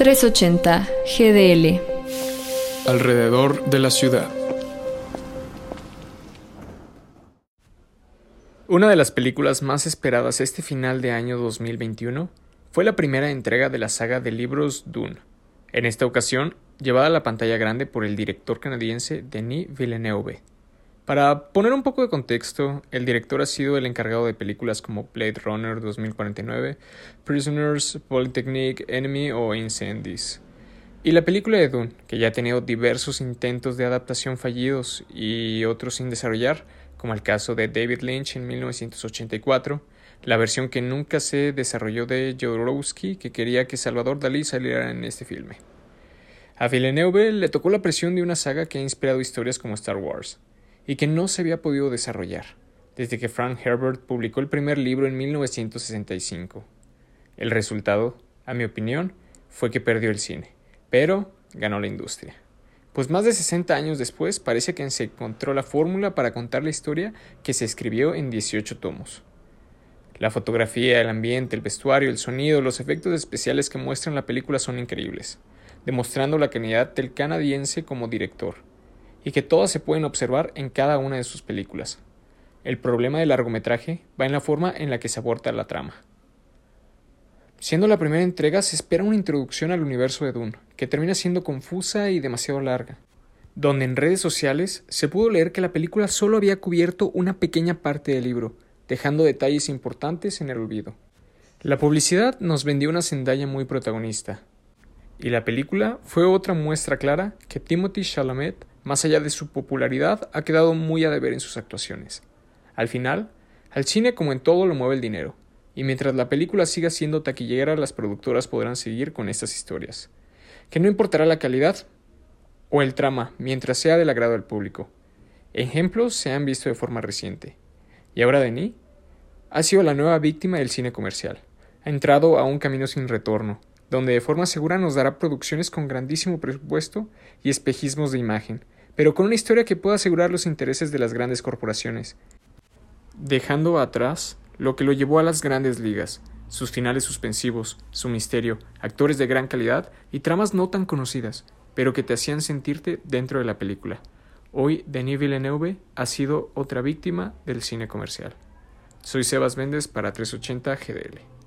380 GDL. Alrededor de la ciudad. Una de las películas más esperadas este final de año 2021 fue la primera entrega de la saga de libros Dune, en esta ocasión llevada a la pantalla grande por el director canadiense Denis Villeneuve. Para poner un poco de contexto, el director ha sido el encargado de películas como Blade Runner 2049, Prisoners, Polytechnic, Enemy o Incendies. Y la película de Dune, que ya ha tenido diversos intentos de adaptación fallidos y otros sin desarrollar, como el caso de David Lynch en 1984, la versión que nunca se desarrolló de Jodorowsky, que quería que Salvador Dalí saliera en este filme. A Villeneuve le tocó la presión de una saga que ha inspirado historias como Star Wars, y que no se había podido desarrollar, desde que Frank Herbert publicó el primer libro en 1965. El resultado, a mi opinión, fue que perdió el cine, pero ganó la industria. Pues más de 60 años después parece que se encontró la fórmula para contar la historia que se escribió en 18 tomos. La fotografía, el ambiente, el vestuario, el sonido, los efectos especiales que muestran la película son increíbles, demostrando la calidad del canadiense como director, y que todas se pueden observar en cada una de sus películas. El problema del largometraje va en la forma en la que se aborda la trama. Siendo la primera entrega, se espera una introducción al universo de Dune, que termina siendo confusa y demasiado larga, donde en redes sociales se pudo leer que la película solo había cubierto una pequeña parte del libro, dejando detalles importantes en el olvido. La publicidad nos vendió una Zendaya muy protagonista, y la película fue otra muestra clara que Timothy Chalamet más allá de su popularidad, ha quedado muy a deber en sus actuaciones. Al final, al cine como en todo lo mueve el dinero, y mientras la película siga siendo taquillera, las productoras podrán seguir con estas historias. Que no importará la calidad o el trama, mientras sea del agrado del público. Ejemplos se han visto de forma reciente. Y ahora Denis ha sido la nueva víctima del cine comercial. Ha entrado a un camino sin retorno, donde de forma segura nos dará producciones con grandísimo presupuesto y espejismos de imagen, pero con una historia que pueda asegurar los intereses de las grandes corporaciones, dejando atrás lo que lo llevó a las grandes ligas, sus finales suspensivos, su misterio, actores de gran calidad y tramas no tan conocidas, pero que te hacían sentirte dentro de la película. Hoy Denis Villeneuve ha sido otra víctima del cine comercial. Soy Sebas Méndez para 380 GDL.